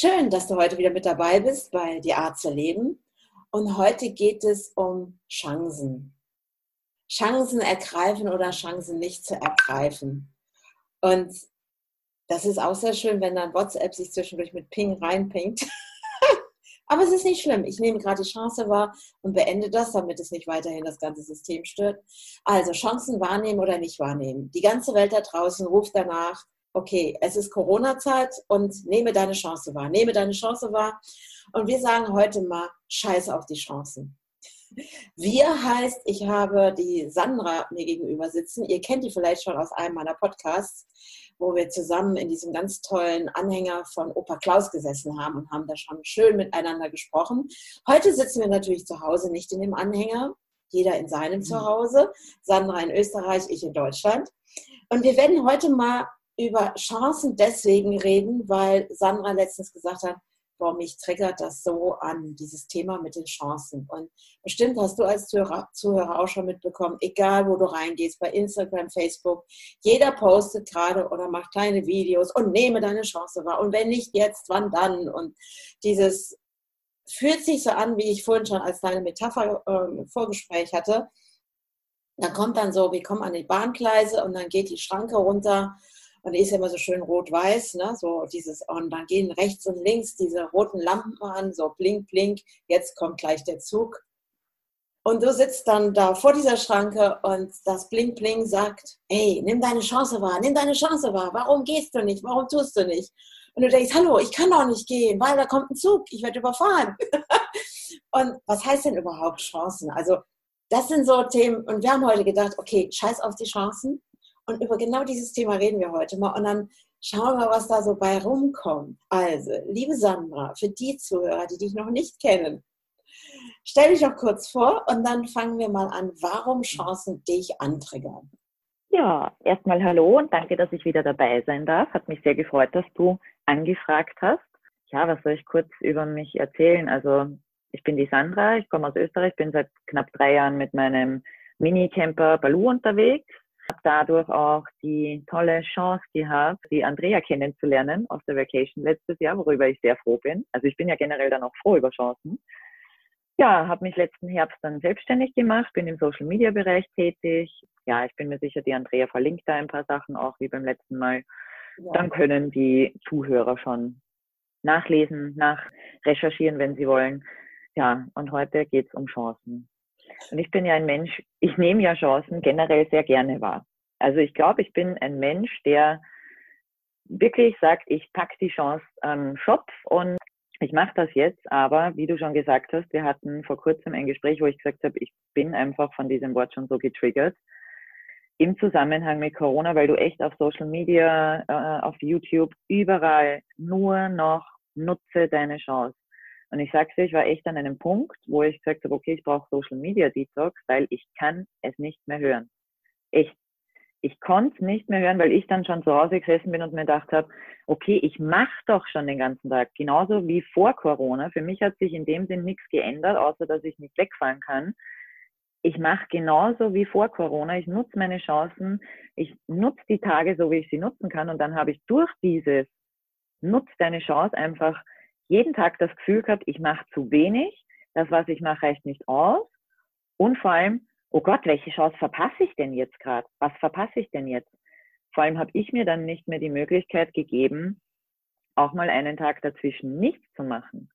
Schön, dass du heute wieder mit dabei bist bei Die Art zu leben. Und heute geht es um Chancen. Chancen ergreifen oder Chancen nicht zu ergreifen. Und das ist auch sehr schön, wenn dann WhatsApp sich zwischendurch mit Ping reinpingt. Aber es ist nicht schlimm. Ich nehme gerade die Chance wahr und beende das, damit es nicht weiterhin das ganze System stört. Also Chancen wahrnehmen oder nicht wahrnehmen. Die ganze Welt da draußen ruft danach, okay, es ist Corona-Zeit und nehme deine Chance wahr. Nehme deine Chance wahr. Und wir sagen heute mal, scheiß auf die Chancen. Wir heißt, ich habe die Sandra mir gegenüber sitzen. Ihr kennt die vielleicht schon aus einem meiner Podcasts, wo wir zusammen in diesem ganz tollen Anhänger von Opa Klaus gesessen haben und haben da schon schön miteinander gesprochen. Heute sitzen wir natürlich zu Hause, nicht in dem Anhänger, jeder in seinem mhm. Zuhause. Sandra in Österreich, ich in Deutschland. Und wir werden heute mal über Chancen deswegen reden, weil Sandra letztens gesagt hat, boah, mich triggert das so an, dieses Thema mit den Chancen. Und bestimmt hast du als Zuhörer, Zuhörer auch schon mitbekommen, egal wo du reingehst, bei Instagram, Facebook, jeder postet gerade oder macht kleine Videos und nehme deine Chance wahr. Und wenn nicht jetzt, wann dann? Und dieses fühlt sich so an, wie ich vorhin schon als kleine Metapher äh, Vorgespräch hatte. Da kommt dann so, wir kommen an die Bahngleise und dann geht die Schranke runter und die ist ja immer so schön rot-weiß, ne? so dieses, und dann gehen rechts und links diese roten Lampen an, so blink, blink, jetzt kommt gleich der Zug. Und du sitzt dann da vor dieser Schranke und das Blink Blink sagt, hey, nimm deine Chance wahr, nimm deine Chance wahr, warum gehst du nicht, warum tust du nicht? Und du denkst, hallo, ich kann doch nicht gehen, weil da kommt ein Zug, ich werde überfahren. und was heißt denn überhaupt Chancen? Also das sind so Themen und wir haben heute gedacht, okay, scheiß auf die Chancen, und über genau dieses Thema reden wir heute mal. Und dann schauen wir, was da so bei rumkommt. Also, liebe Sandra, für die Zuhörer, die dich noch nicht kennen, stell dich doch kurz vor und dann fangen wir mal an, warum Chancen dich antriggern. Ja, erstmal hallo und danke, dass ich wieder dabei sein darf. Hat mich sehr gefreut, dass du angefragt hast. Ja, was soll ich kurz über mich erzählen? Also, ich bin die Sandra, ich komme aus Österreich, bin seit knapp drei Jahren mit meinem Minicamper Balu unterwegs habe dadurch auch die tolle Chance gehabt, die Andrea kennenzulernen aus der Vacation letztes Jahr, worüber ich sehr froh bin. Also ich bin ja generell dann auch froh über Chancen. Ja, habe mich letzten Herbst dann selbstständig gemacht, bin im Social Media Bereich tätig. Ja, ich bin mir sicher, die Andrea verlinkt da ein paar Sachen auch wie beim letzten Mal. Ja. Dann können die Zuhörer schon nachlesen, nachrecherchieren, wenn sie wollen. Ja, und heute geht es um Chancen. Und ich bin ja ein Mensch, ich nehme ja Chancen generell sehr gerne wahr. Also ich glaube, ich bin ein Mensch, der wirklich sagt, ich packe die Chance am Schopf und ich mache das jetzt, aber wie du schon gesagt hast, wir hatten vor kurzem ein Gespräch, wo ich gesagt habe, ich bin einfach von diesem Wort schon so getriggert im Zusammenhang mit Corona, weil du echt auf Social Media, äh, auf YouTube, überall nur noch nutze deine Chance. Und ich sag's dir, ich war echt an einem Punkt, wo ich gesagt habe, okay, ich brauche Social Media Detox, weil ich kann es nicht mehr hören. Echt. Ich konnte es nicht mehr hören, weil ich dann schon zu Hause gesessen bin und mir gedacht habe, okay, ich mache doch schon den ganzen Tag, genauso wie vor Corona. Für mich hat sich in dem Sinn nichts geändert, außer dass ich nicht wegfahren kann. Ich mache genauso wie vor Corona. Ich nutze meine Chancen. Ich nutze die Tage so, wie ich sie nutzen kann. Und dann habe ich durch dieses Nutz deine Chance einfach jeden Tag das Gefühl gehabt, ich mache zu wenig, das, was ich mache, reicht nicht aus. Und vor allem, oh Gott, welche Chance verpasse ich denn jetzt gerade? Was verpasse ich denn jetzt? Vor allem habe ich mir dann nicht mehr die Möglichkeit gegeben, auch mal einen Tag dazwischen nichts zu machen.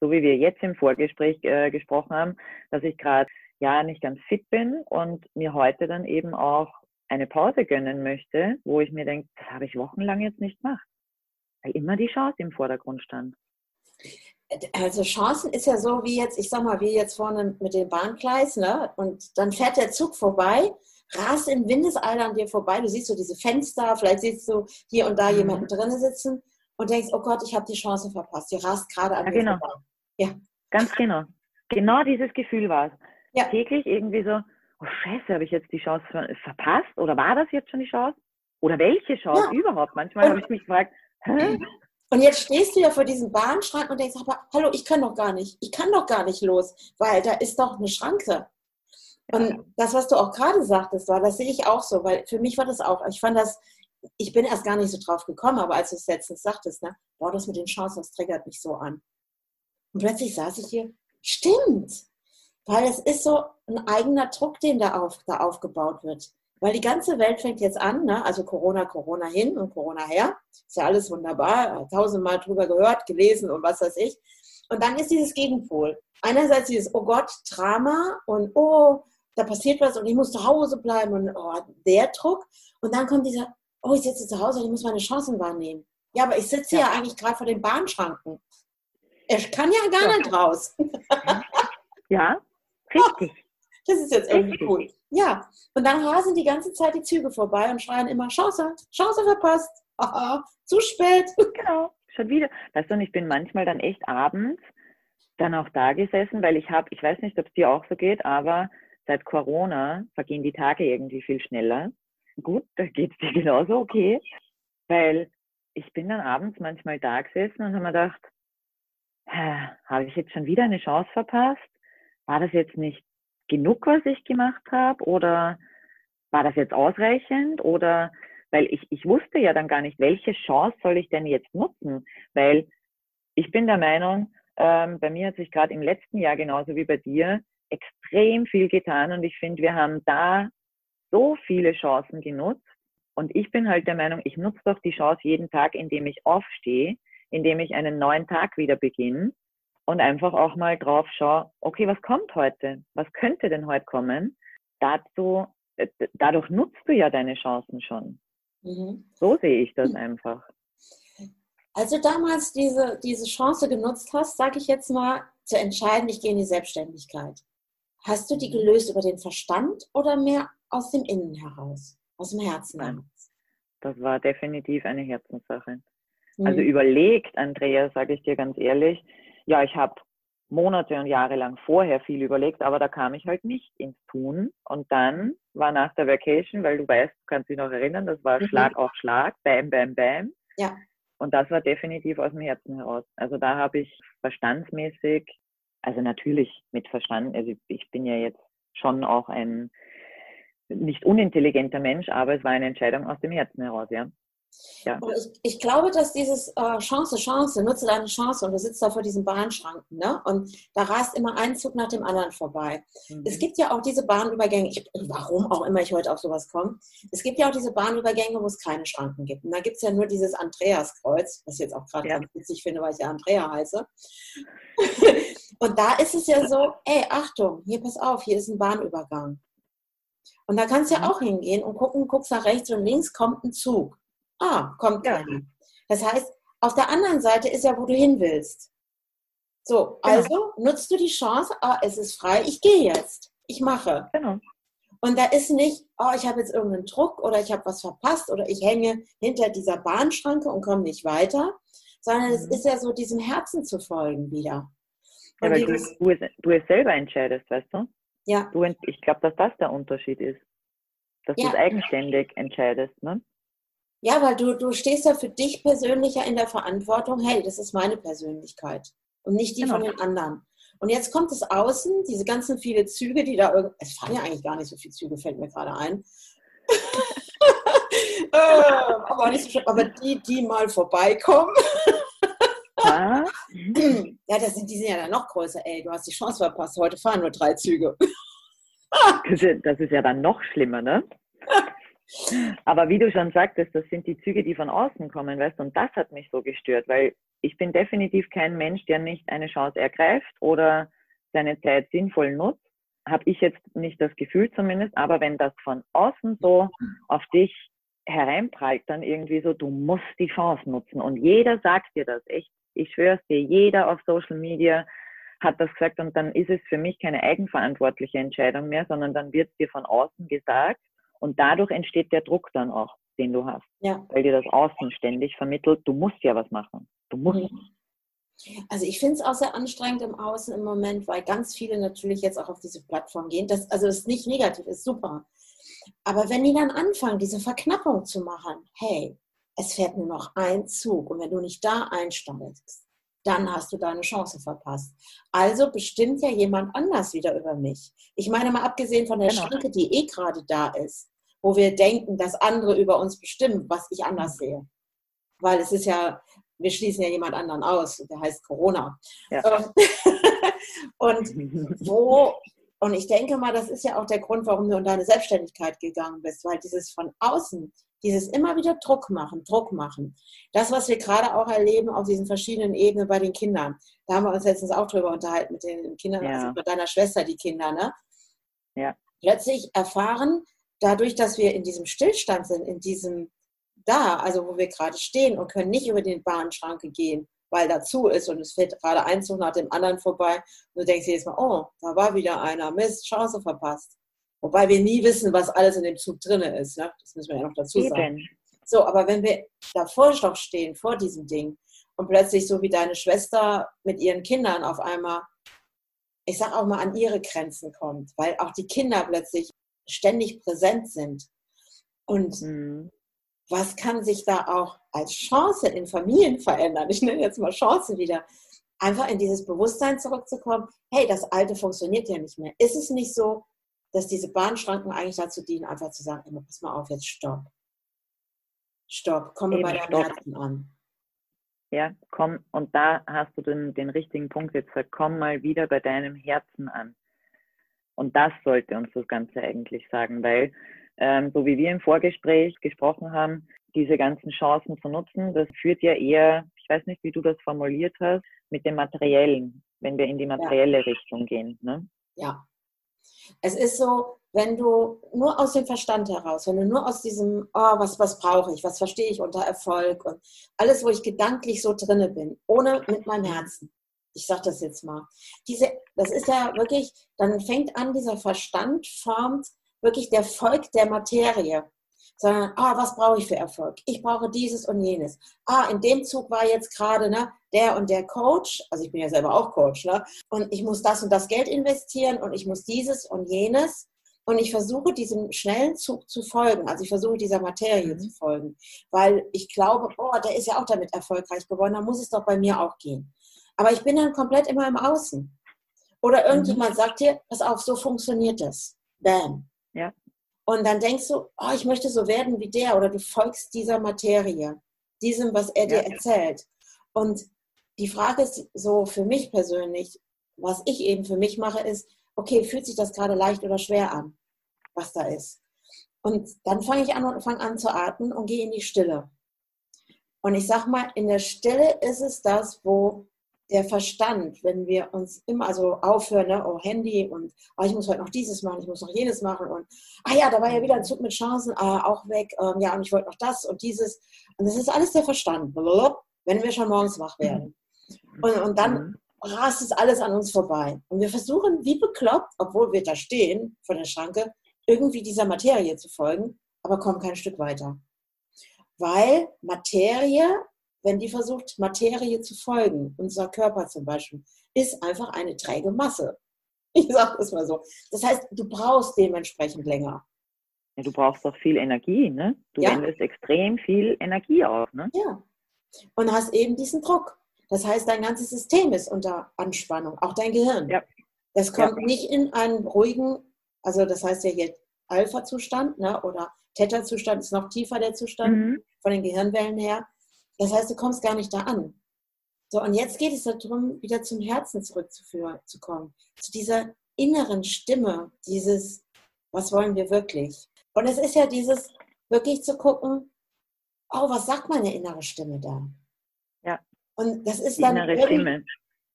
So wie wir jetzt im Vorgespräch äh, gesprochen haben, dass ich gerade ja nicht ganz fit bin und mir heute dann eben auch eine Pause gönnen möchte, wo ich mir denke, das habe ich wochenlang jetzt nicht gemacht, weil immer die Chance im Vordergrund stand. Also Chancen ist ja so wie jetzt, ich sag mal, wie jetzt vorne mit dem Bahngleis, ne? Und dann fährt der Zug vorbei, rast im Windeseil an dir vorbei, du siehst so diese Fenster, vielleicht siehst du hier und da mhm. jemanden drinnen sitzen und denkst, oh Gott, ich habe die Chance verpasst, die rast gerade an ja, mir genau. vorbei. Ja, ganz genau. Genau dieses Gefühl war es. Ja. Täglich irgendwie so, oh Scheiße, habe ich jetzt die Chance verpasst? Oder war das jetzt schon die Chance? Oder welche Chance ja. überhaupt? Manchmal habe ich mich gefragt, Hä? Und jetzt stehst du ja vor diesem Bahnschrank und denkst, aber hallo, ich kann doch gar nicht, ich kann doch gar nicht los, weil da ist doch eine Schranke. Und das, was du auch gerade sagtest, war, das sehe ich auch so, weil für mich war das auch, ich fand das ich bin erst gar nicht so drauf gekommen, aber als du es letztens sagtest, ne, boah, das mit den Chancen, das triggert mich so an. Und plötzlich saß ich hier, stimmt, weil es ist so ein eigener Druck, den da, auf, da aufgebaut wird. Weil die ganze Welt fängt jetzt an, ne? also Corona, Corona hin und Corona her. Ist ja alles wunderbar, tausendmal drüber gehört, gelesen und was weiß ich. Und dann ist dieses Gegenpol. Einerseits dieses, oh Gott, Drama und oh, da passiert was und ich muss zu Hause bleiben und oh, der Druck. Und dann kommt dieser, oh, ich sitze zu Hause und ich muss meine Chancen wahrnehmen. Ja, aber ich sitze ja, ja eigentlich gerade vor den Bahnschranken. Ich kann ja gar ja. nicht raus. ja, richtig. Das ist jetzt irgendwie gut. Ja, und dann rasen die ganze Zeit die Züge vorbei und schreien immer, Chance, Chance verpasst. Aha, zu spät. Genau, schon wieder. Weißt du, und ich bin manchmal dann echt abends dann auch da gesessen, weil ich habe, ich weiß nicht, ob es dir auch so geht, aber seit Corona vergehen die Tage irgendwie viel schneller. Gut, da geht es dir genauso okay, weil ich bin dann abends manchmal da gesessen und habe mir gedacht, habe ich jetzt schon wieder eine Chance verpasst? War das jetzt nicht genug, was ich gemacht habe? Oder war das jetzt ausreichend? Oder weil ich, ich wusste ja dann gar nicht, welche Chance soll ich denn jetzt nutzen? Weil ich bin der Meinung, ähm, bei mir hat sich gerade im letzten Jahr genauso wie bei dir extrem viel getan und ich finde, wir haben da so viele Chancen genutzt. Und ich bin halt der Meinung, ich nutze doch die Chance jeden Tag, indem ich aufstehe, indem ich einen neuen Tag wieder beginne und einfach auch mal drauf schaue, okay, was kommt heute? Was könnte denn heute kommen? Dazu, äh, dadurch nutzt du ja deine Chancen schon. Mhm. So sehe ich das einfach. Als du damals diese, diese Chance genutzt hast, sage ich jetzt mal, zu entscheiden, ich gehe in die Selbstständigkeit. Hast du die gelöst über den Verstand oder mehr aus dem Innen heraus, aus dem Herzen Nein. Das war definitiv eine Herzenssache. Mhm. Also überlegt, Andrea, sage ich dir ganz ehrlich, ja, ich habe Monate und Jahre lang vorher viel überlegt, aber da kam ich halt nicht ins Tun. Und dann war nach der Vacation, weil du weißt, du kannst dich noch erinnern, das war mhm. Schlag auf Schlag, bam, bam, bam. Ja. Und das war definitiv aus dem Herzen heraus. Also da habe ich verstandsmäßig, also natürlich mit Verstand, also ich bin ja jetzt schon auch ein nicht unintelligenter Mensch, aber es war eine Entscheidung aus dem Herzen heraus, ja. Ja. Ich, ich, glaube, dass dieses äh, Chance, Chance, nutze deine Chance und du sitzt da vor diesen Bahnschranken ne? und da rast immer ein Zug nach dem anderen vorbei. Mhm. Es gibt ja auch diese Bahnübergänge, ich, warum auch immer ich heute auf sowas komme, es gibt ja auch diese Bahnübergänge, wo es keine Schranken gibt. Und da gibt es ja nur dieses Andreaskreuz, was ich jetzt auch gerade ja. ganz witzig finde, weil ich ja Andrea heiße. und da ist es ja so, ey, Achtung, hier pass auf, hier ist ein Bahnübergang. Und da kannst du ja mhm. auch hingehen und gucken, guckst nach rechts und links, kommt ein Zug. Ah, kommt ja. Das heißt, auf der anderen Seite ist ja, wo du hin willst. So, genau. also nutzt du die Chance, ah, es ist frei, ich gehe jetzt, ich mache. Genau. Und da ist nicht, oh, ich habe jetzt irgendeinen Druck oder ich habe was verpasst oder ich hänge hinter dieser Bahnschranke und komme nicht weiter, sondern mhm. es ist ja so, diesem Herzen zu folgen wieder. Ja, weil du, du, es, du es selber entscheidest, weißt du? Ja. Du, ich glaube, dass das der Unterschied ist. Dass ja. du es eigenständig entscheidest, ne? Ja, weil du, du stehst ja für dich persönlich ja in der Verantwortung, hey, das ist meine Persönlichkeit und nicht die genau. von den anderen. Und jetzt kommt es außen, diese ganzen viele Züge, die da irgendwie, es fahren ja eigentlich gar nicht so viele Züge, fällt mir gerade ein. äh, aber, nicht so schön, aber die, die mal vorbeikommen. ja, das sind, die sind ja dann noch größer. Ey, du hast die Chance verpasst, heute fahren nur drei Züge. das ist ja dann noch schlimmer, ne? Aber wie du schon sagtest, das sind die Züge, die von außen kommen, weißt du, und das hat mich so gestört, weil ich bin definitiv kein Mensch, der nicht eine Chance ergreift oder seine Zeit sinnvoll nutzt. Habe ich jetzt nicht das Gefühl zumindest, aber wenn das von außen so auf dich hereinprallt, dann irgendwie so, du musst die Chance nutzen. Und jeder sagt dir das, echt. Ich schwöre es dir, jeder auf Social Media hat das gesagt und dann ist es für mich keine eigenverantwortliche Entscheidung mehr, sondern dann wird es dir von außen gesagt und dadurch entsteht der Druck dann auch, den du hast. Ja. Weil dir das Außen ständig vermittelt, du musst ja was machen. Du musst. Mhm. Also ich finde es auch sehr anstrengend im Außen im Moment, weil ganz viele natürlich jetzt auch auf diese Plattform gehen. Das, also ist nicht negativ, ist super. Aber wenn die dann anfangen, diese Verknappung zu machen, hey, es fährt nur noch ein Zug und wenn du nicht da einsteigst, dann hast du deine Chance verpasst. Also bestimmt ja jemand anders wieder über mich. Ich meine mal abgesehen von der genau. Schranke, die eh gerade da ist, wo wir denken, dass andere über uns bestimmen, was ich anders sehe. Weil es ist ja, wir schließen ja jemand anderen aus, der heißt Corona. Ja. Ähm, und wo, und ich denke mal, das ist ja auch der Grund, warum du in deine Selbstständigkeit gegangen bist, weil dieses von außen, dieses immer wieder Druck machen, Druck machen. Das, was wir gerade auch erleben auf diesen verschiedenen Ebenen bei den Kindern. Da haben wir uns letztens auch drüber unterhalten mit den Kindern, ja. also mit deiner Schwester, die Kinder, ne? Ja. Plötzlich erfahren, dadurch, dass wir in diesem Stillstand sind, in diesem da, also wo wir gerade stehen und können nicht über den Bahnschranke gehen, weil dazu ist und es fährt gerade ein Zug nach dem anderen vorbei und du denkst jedes Mal, oh, da war wieder einer, Mist, Chance verpasst. Wobei wir nie wissen, was alles in dem Zug drin ist. Ne? Das müssen wir ja noch dazu sagen. Eben. So, aber wenn wir davor doch stehen, vor diesem Ding, und plötzlich so wie deine Schwester mit ihren Kindern auf einmal, ich sag auch mal, an ihre Grenzen kommt, weil auch die Kinder plötzlich ständig präsent sind. Und mhm. was kann sich da auch als Chance in Familien verändern? Ich nenne jetzt mal Chance wieder. Einfach in dieses Bewusstsein zurückzukommen, hey, das Alte funktioniert ja nicht mehr. Ist es nicht so, dass diese Bahnschranken eigentlich dazu dienen, einfach zu sagen, immer, pass mal auf, jetzt stopp. Stopp, komme bei deinem Herzen an. Ja, komm, und da hast du den, den richtigen Punkt jetzt gesagt, komm mal wieder bei deinem Herzen an. Und das sollte uns das Ganze eigentlich sagen, weil ähm, so wie wir im Vorgespräch gesprochen haben, diese ganzen Chancen zu nutzen, das führt ja eher, ich weiß nicht, wie du das formuliert hast, mit dem Materiellen, wenn wir in die materielle ja. Richtung gehen. Ne? Ja. Es ist so, wenn du nur aus dem Verstand heraus, wenn du nur aus diesem, oh, was, was brauche ich, was verstehe ich unter Erfolg und alles, wo ich gedanklich so drinne bin, ohne mit meinem Herzen, ich sage das jetzt mal, diese, das ist ja wirklich, dann fängt an, dieser Verstand formt wirklich der Volk der Materie. Sondern, ah, was brauche ich für Erfolg? Ich brauche dieses und jenes. Ah, in dem Zug war jetzt gerade ne, der und der Coach, also ich bin ja selber auch Coach, ne? und ich muss das und das Geld investieren und ich muss dieses und jenes. Und ich versuche diesem schnellen Zug zu folgen. Also ich versuche dieser Materie mhm. zu folgen. Weil ich glaube, oh, der ist ja auch damit erfolgreich geworden, dann muss es doch bei mir auch gehen. Aber ich bin dann komplett immer im Außen. Oder irgendjemand mhm. sagt dir, pass auf, so funktioniert das. Bam. Ja. Und dann denkst du, oh, ich möchte so werden wie der oder du folgst dieser Materie, diesem, was er dir ja. erzählt. Und die Frage ist so für mich persönlich, was ich eben für mich mache, ist, okay, fühlt sich das gerade leicht oder schwer an, was da ist? Und dann fange ich an und fange an zu atmen und gehe in die Stille. Und ich sag mal, in der Stille ist es das, wo der Verstand, wenn wir uns immer so aufhören, ne, oh Handy und oh, ich muss heute noch dieses machen, ich muss noch jenes machen und ah ja, da war ja wieder ein Zug mit Chancen, ah, auch weg, ähm, ja, und ich wollte noch das und dieses. Und das ist alles der Verstand, wenn wir schon morgens wach werden. Und, und dann mhm. rast es alles an uns vorbei. Und wir versuchen, wie bekloppt, obwohl wir da stehen vor der Schranke, irgendwie dieser Materie zu folgen, aber kommen kein Stück weiter. Weil Materie wenn die versucht, Materie zu folgen, unser Körper zum Beispiel, ist einfach eine träge Masse. Ich sage das mal so. Das heißt, du brauchst dementsprechend länger. Ja, du brauchst doch viel Energie, ne? Du ja. wendest extrem viel Energie auf, ne? Ja. Und hast eben diesen Druck. Das heißt, dein ganzes System ist unter Anspannung, auch dein Gehirn. Ja. Das kommt ja. nicht in einen ruhigen, also das heißt ja hier Alpha-Zustand, ne? oder Theta-Zustand ist noch tiefer der Zustand mhm. von den Gehirnwellen her. Das heißt, du kommst gar nicht da an. So, und jetzt geht es darum, wieder zum Herzen zurückzukommen, zu dieser inneren Stimme, dieses, was wollen wir wirklich? Und es ist ja dieses, wirklich zu gucken, oh, was sagt meine innere Stimme da? Ja. Und das ist Die dann. Innere Stimme.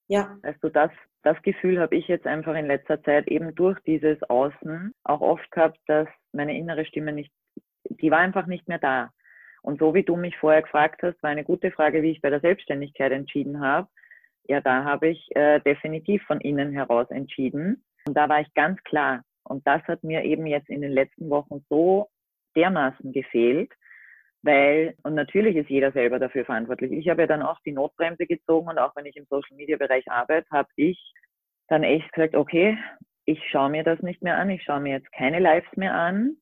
Ja. Also das, das Gefühl habe ich jetzt einfach in letzter Zeit eben durch dieses Außen auch oft gehabt, dass meine innere Stimme nicht, die war einfach nicht mehr da. Und so wie du mich vorher gefragt hast, war eine gute Frage, wie ich bei der Selbstständigkeit entschieden habe. Ja, da habe ich äh, definitiv von innen heraus entschieden. Und da war ich ganz klar. Und das hat mir eben jetzt in den letzten Wochen so dermaßen gefehlt, weil, und natürlich ist jeder selber dafür verantwortlich. Ich habe ja dann auch die Notbremse gezogen und auch wenn ich im Social Media Bereich arbeite, habe ich dann echt gesagt, okay, ich schaue mir das nicht mehr an, ich schaue mir jetzt keine Lives mehr an,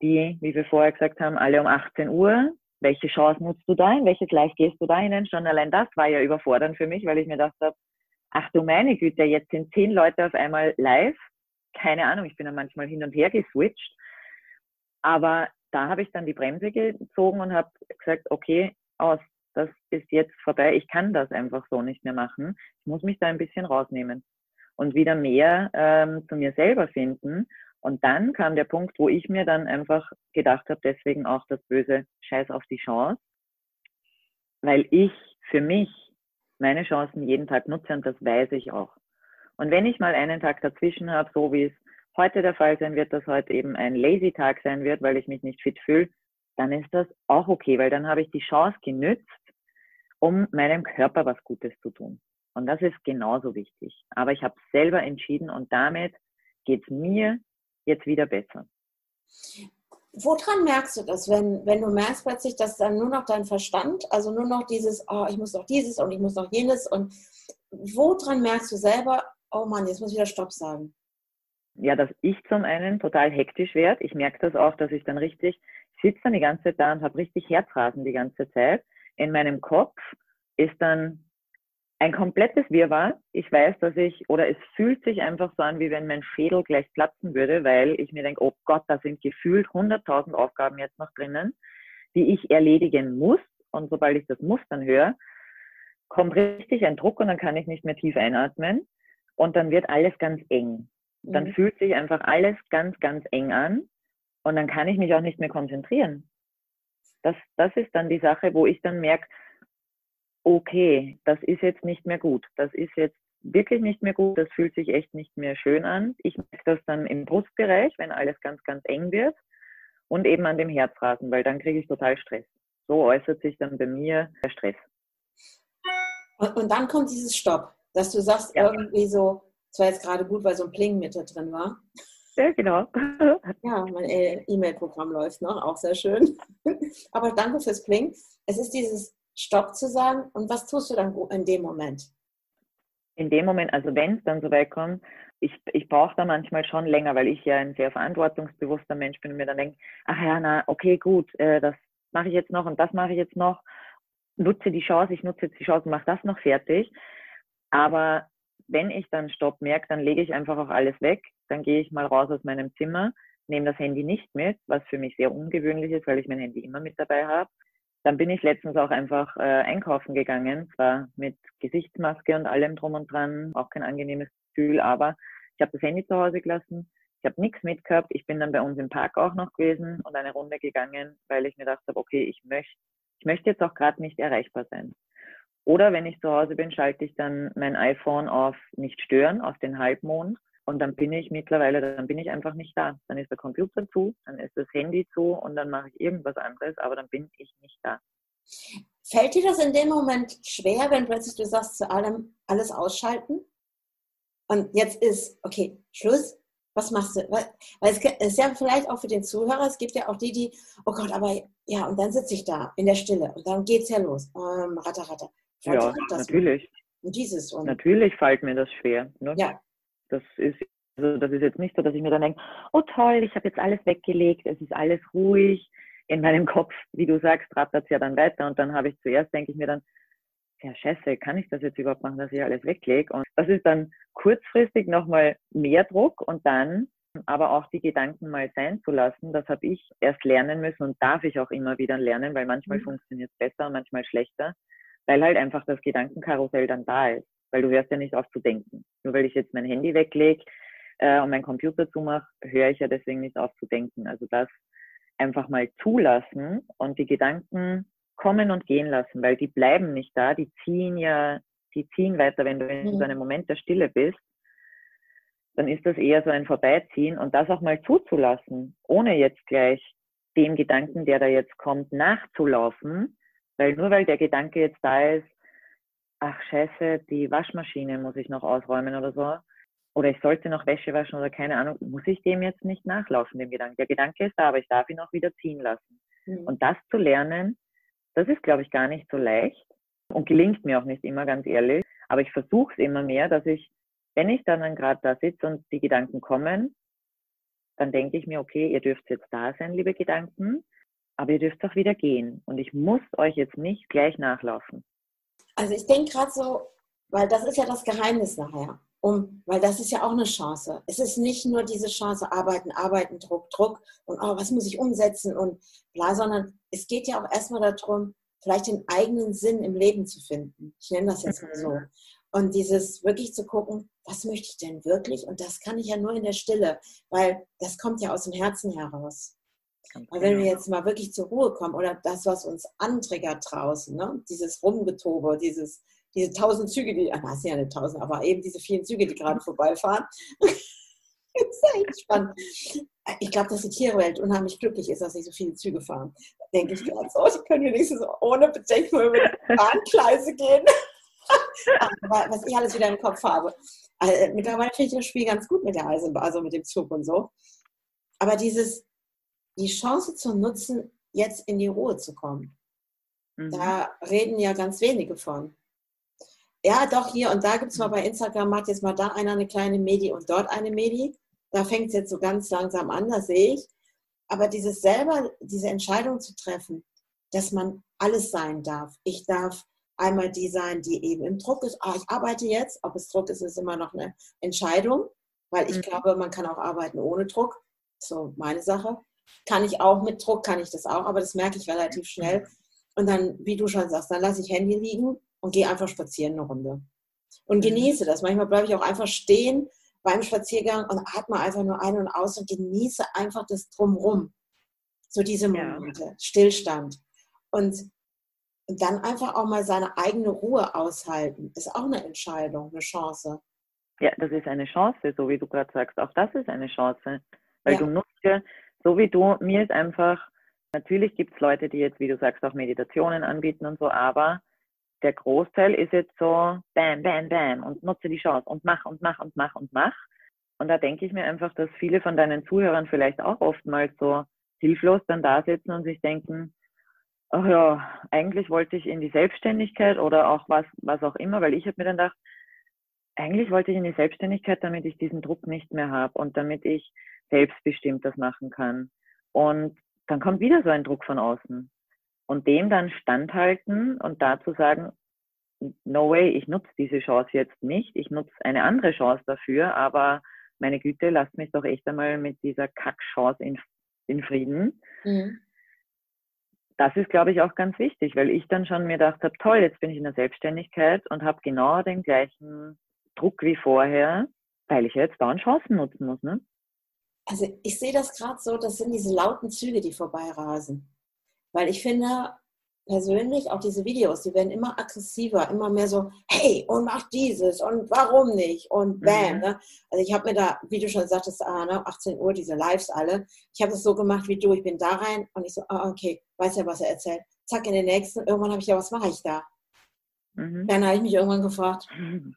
die, wie wir vorher gesagt haben, alle um 18 Uhr welche Chance nutzt du da, in welches Live gehst du da hinein? Schon allein das war ja überfordernd für mich, weil ich mir dachte, ach du meine Güte, jetzt sind zehn Leute auf einmal live. Keine Ahnung, ich bin dann manchmal hin und her geswitcht. Aber da habe ich dann die Bremse gezogen und habe gesagt, okay, aus, das ist jetzt vorbei. Ich kann das einfach so nicht mehr machen. Ich muss mich da ein bisschen rausnehmen und wieder mehr ähm, zu mir selber finden. Und dann kam der Punkt, wo ich mir dann einfach gedacht habe, deswegen auch das böse Scheiß auf die Chance, weil ich für mich meine Chancen jeden Tag nutze und das weiß ich auch. Und wenn ich mal einen Tag dazwischen habe, so wie es heute der Fall sein wird, dass heute eben ein Lazy Tag sein wird, weil ich mich nicht fit fühle, dann ist das auch okay, weil dann habe ich die Chance genützt, um meinem Körper was Gutes zu tun. Und das ist genauso wichtig. Aber ich habe selber entschieden und damit geht es mir jetzt wieder besser. Woran merkst du das, wenn, wenn du merkst plötzlich, dass dann nur noch dein Verstand, also nur noch dieses, oh, ich muss noch dieses und ich muss noch jenes und woran merkst du selber, oh Mann, jetzt muss ich wieder Stopp sagen? Ja, dass ich zum einen total hektisch werde. Ich merke das auch, dass ich dann richtig, ich sitze dann die ganze Zeit da und habe richtig Herzrasen die ganze Zeit. In meinem Kopf ist dann ein komplettes Wirrwarr. Ich weiß, dass ich, oder es fühlt sich einfach so an, wie wenn mein Schädel gleich platzen würde, weil ich mir denke, oh Gott, da sind gefühlt 100.000 Aufgaben jetzt noch drinnen, die ich erledigen muss. Und sobald ich das muss dann höre, kommt richtig ein Druck und dann kann ich nicht mehr tief einatmen. Und dann wird alles ganz eng. Dann mhm. fühlt sich einfach alles ganz, ganz eng an. Und dann kann ich mich auch nicht mehr konzentrieren. Das, das ist dann die Sache, wo ich dann merke, okay, das ist jetzt nicht mehr gut. Das ist jetzt wirklich nicht mehr gut. Das fühlt sich echt nicht mehr schön an. Ich merke das dann im Brustbereich, wenn alles ganz, ganz eng wird und eben an dem Herzrasen, weil dann kriege ich total Stress. So äußert sich dann bei mir der Stress. Und, und dann kommt dieses Stopp, dass du sagst ja. irgendwie so, es war jetzt gerade gut, weil so ein Pling mit da drin war. Ja, genau. Ja, mein E-Mail-Programm läuft noch, auch sehr schön. Aber danke fürs Pling. Es ist dieses Stopp zu sagen und was tust du dann in dem Moment? In dem Moment, also wenn es dann so weit kommt, ich, ich brauche da manchmal schon länger, weil ich ja ein sehr verantwortungsbewusster Mensch bin und mir dann denke, ach ja, na, okay, gut, äh, das mache ich jetzt noch und das mache ich jetzt noch. Nutze die Chance, ich nutze jetzt die Chance und mache das noch fertig. Aber wenn ich dann Stopp merke, dann lege ich einfach auch alles weg. Dann gehe ich mal raus aus meinem Zimmer, nehme das Handy nicht mit, was für mich sehr ungewöhnlich ist, weil ich mein Handy immer mit dabei habe. Dann bin ich letztens auch einfach äh, einkaufen gegangen, zwar mit Gesichtsmaske und allem drum und dran, auch kein angenehmes Gefühl, aber ich habe das Handy zu Hause gelassen, ich habe nichts mitgehabt, ich bin dann bei uns im Park auch noch gewesen und eine Runde gegangen, weil ich mir gedacht habe, okay, ich möchte ich möchte jetzt auch gerade nicht erreichbar sein. Oder wenn ich zu Hause bin, schalte ich dann mein iPhone auf nicht stören, auf den Halbmond und dann bin ich mittlerweile, dann bin ich einfach nicht da. Dann ist der Computer zu, dann ist das Handy zu und dann mache ich irgendwas anderes, aber dann bin ich nicht da. Fällt dir das in dem Moment schwer, wenn plötzlich du sagst, zu allem alles ausschalten? Und jetzt ist, okay, Schluss. Was machst du? Weil es ist ja vielleicht auch für den Zuhörer, es gibt ja auch die, die, oh Gott, aber ja, und dann sitze ich da in der Stille und dann geht es ja los. Ähm, ratter, ratter. ja, natürlich. Und dieses. Und natürlich fällt mir das schwer. Ne? Ja, das ist, also das ist jetzt nicht so, dass ich mir dann denke, oh toll, ich habe jetzt alles weggelegt, es ist alles ruhig. In meinem Kopf, wie du sagst, rattert es ja dann weiter und dann habe ich zuerst, denke ich mir dann, ja scheiße, kann ich das jetzt überhaupt machen, dass ich alles weglege? Und das ist dann kurzfristig nochmal mehr Druck und dann aber auch die Gedanken mal sein zu lassen, das habe ich erst lernen müssen und darf ich auch immer wieder lernen, weil manchmal mhm. funktioniert es besser und manchmal schlechter, weil halt einfach das Gedankenkarussell dann da ist weil du hörst ja nicht auf zu denken. Nur weil ich jetzt mein Handy weglege äh, und meinen Computer zumache, höre ich ja deswegen nicht auf zu denken. Also das einfach mal zulassen und die Gedanken kommen und gehen lassen, weil die bleiben nicht da, die ziehen ja, die ziehen weiter, wenn du in mhm. so einem Moment der Stille bist, dann ist das eher so ein Vorbeiziehen und das auch mal zuzulassen, ohne jetzt gleich dem Gedanken, der da jetzt kommt, nachzulaufen, weil nur weil der Gedanke jetzt da ist, ach scheiße, die Waschmaschine muss ich noch ausräumen oder so. Oder ich sollte noch Wäsche waschen oder keine Ahnung, muss ich dem jetzt nicht nachlaufen, dem Gedanken. Der Gedanke ist da, aber ich darf ihn auch wieder ziehen lassen. Mhm. Und das zu lernen, das ist, glaube ich, gar nicht so leicht und gelingt mir auch nicht immer, ganz ehrlich. Aber ich versuche es immer mehr, dass ich, wenn ich dann gerade da sitze und die Gedanken kommen, dann denke ich mir, okay, ihr dürft jetzt da sein, liebe Gedanken, aber ihr dürft auch wieder gehen. Und ich muss euch jetzt nicht gleich nachlaufen. Also ich denke gerade so, weil das ist ja das Geheimnis nachher. um, weil das ist ja auch eine Chance. Es ist nicht nur diese Chance, arbeiten, arbeiten, Druck, Druck und oh, was muss ich umsetzen und bla, sondern es geht ja auch erstmal darum, vielleicht den eigenen Sinn im Leben zu finden. Ich nenne das jetzt mal so. Mhm. Und dieses wirklich zu gucken, was möchte ich denn wirklich? Und das kann ich ja nur in der Stille, weil das kommt ja aus dem Herzen heraus. Aber wenn wir jetzt mal wirklich zur Ruhe kommen oder das, was uns antriggert draußen, ne? dieses Rumgetobe, dieses, diese tausend Züge, die, ach, das sind ja nicht tausend, aber eben diese vielen Züge, die gerade vorbeifahren. das ist echt spannend. Ich glaube, dass die Tierwelt unheimlich glücklich ist, dass sie so viele Züge fahren. Da denke ich gerade so, die können wenigstens ohne Bedenken über die Bahngleise gehen. aber was ich alles wieder im Kopf habe. Also, mittlerweile finde ich das Spiel ganz gut mit der Eisenbahn, also mit dem Zug und so. Aber dieses, die Chance zu nutzen, jetzt in die Ruhe zu kommen. Mhm. Da reden ja ganz wenige von. Ja, doch, hier und da gibt es mal bei Instagram, macht jetzt mal da einer eine kleine Medi und dort eine Medi. Da fängt es jetzt so ganz langsam an, das sehe ich. Aber dieses selber, diese Entscheidung zu treffen, dass man alles sein darf. Ich darf einmal die sein, die eben im Druck ist. Ah, ich arbeite jetzt. Ob es Druck ist, ist immer noch eine Entscheidung, weil ich mhm. glaube, man kann auch arbeiten ohne Druck. So meine Sache. Kann ich auch mit Druck, kann ich das auch, aber das merke ich relativ schnell. Und dann, wie du schon sagst, dann lasse ich Handy liegen und gehe einfach spazieren eine Runde. Und mhm. genieße das. Manchmal bleibe ich auch einfach stehen beim Spaziergang und atme einfach nur ein und aus und genieße einfach das Drumrum. So diese Momente, ja. Stillstand. Und, und dann einfach auch mal seine eigene Ruhe aushalten, ist auch eine Entscheidung, eine Chance. Ja, das ist eine Chance, so wie du gerade sagst. Auch das ist eine Chance. Weil ja. du nutzt ja so wie du, mir ist einfach, natürlich gibt es Leute, die jetzt, wie du sagst, auch Meditationen anbieten und so, aber der Großteil ist jetzt so bam, bam, bam und nutze die Chance und mach und mach und mach und mach. Und da denke ich mir einfach, dass viele von deinen Zuhörern vielleicht auch oftmals so hilflos dann da sitzen und sich denken, ach ja, eigentlich wollte ich in die Selbstständigkeit oder auch was, was auch immer, weil ich habe mir dann gedacht, eigentlich wollte ich in die Selbstständigkeit, damit ich diesen Druck nicht mehr habe und damit ich selbstbestimmt das machen kann. Und dann kommt wieder so ein Druck von außen. Und dem dann standhalten und dazu sagen, no way, ich nutze diese Chance jetzt nicht, ich nutze eine andere Chance dafür, aber meine Güte, lasst mich doch echt einmal mit dieser Kackchance in, in Frieden. Mhm. Das ist, glaube ich, auch ganz wichtig, weil ich dann schon mir gedacht habe, toll, jetzt bin ich in der Selbstständigkeit und habe genau den gleichen Druck wie vorher, weil ich jetzt dauernd Chancen nutzen muss. Ne? Also ich sehe das gerade so, das sind diese lauten Züge, die vorbeirasen. Weil ich finde persönlich auch diese Videos, die werden immer aggressiver, immer mehr so, hey, und mach dieses und warum nicht und bam. Mhm. Ne? Also ich habe mir da, wie du schon sagtest, ah, ne, 18 Uhr, diese Lives alle, ich habe das so gemacht wie du, ich bin da rein und ich so, ah, okay, weiß ja, was er erzählt. Zack, in den nächsten, irgendwann habe ich ja, was mache ich da? Mhm. Dann habe ich mich irgendwann gefragt, mhm.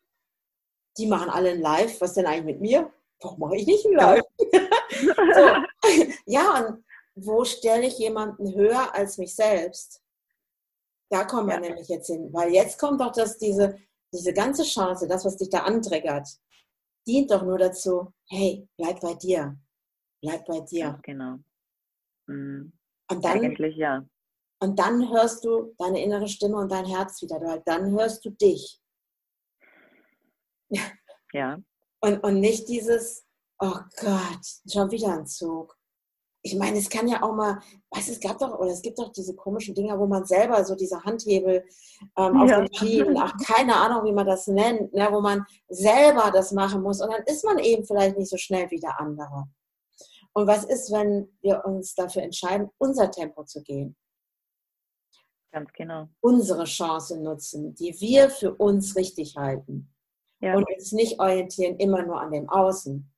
die machen alle ein Live, was denn eigentlich mit mir? Warum mache ich nicht ein Live? so. Ja, und wo stelle ich jemanden höher als mich selbst? Da kommen wir ja. nämlich jetzt hin. Weil jetzt kommt doch das, diese, diese ganze Chance, das, was dich da anträgert, dient doch nur dazu, hey, bleib bei dir. Bleib bei dir. Genau. Mhm. Und dann, Eigentlich ja. Und dann hörst du deine innere Stimme und dein Herz wieder. Dann hörst du dich. Ja. Und, und nicht dieses, oh Gott, schon wieder ein Zug. Ich meine, es kann ja auch mal, weißt es gab doch, oder es gibt doch diese komischen Dinger, wo man selber so diese Handhebel ähm, auf ja. den Schienen, ach, keine Ahnung, wie man das nennt, ne, wo man selber das machen muss. Und dann ist man eben vielleicht nicht so schnell wie der andere. Und was ist, wenn wir uns dafür entscheiden, unser Tempo zu gehen? Ganz genau. Unsere Chance nutzen, die wir für uns richtig halten. Ja. Und uns nicht orientieren immer nur an dem Außen.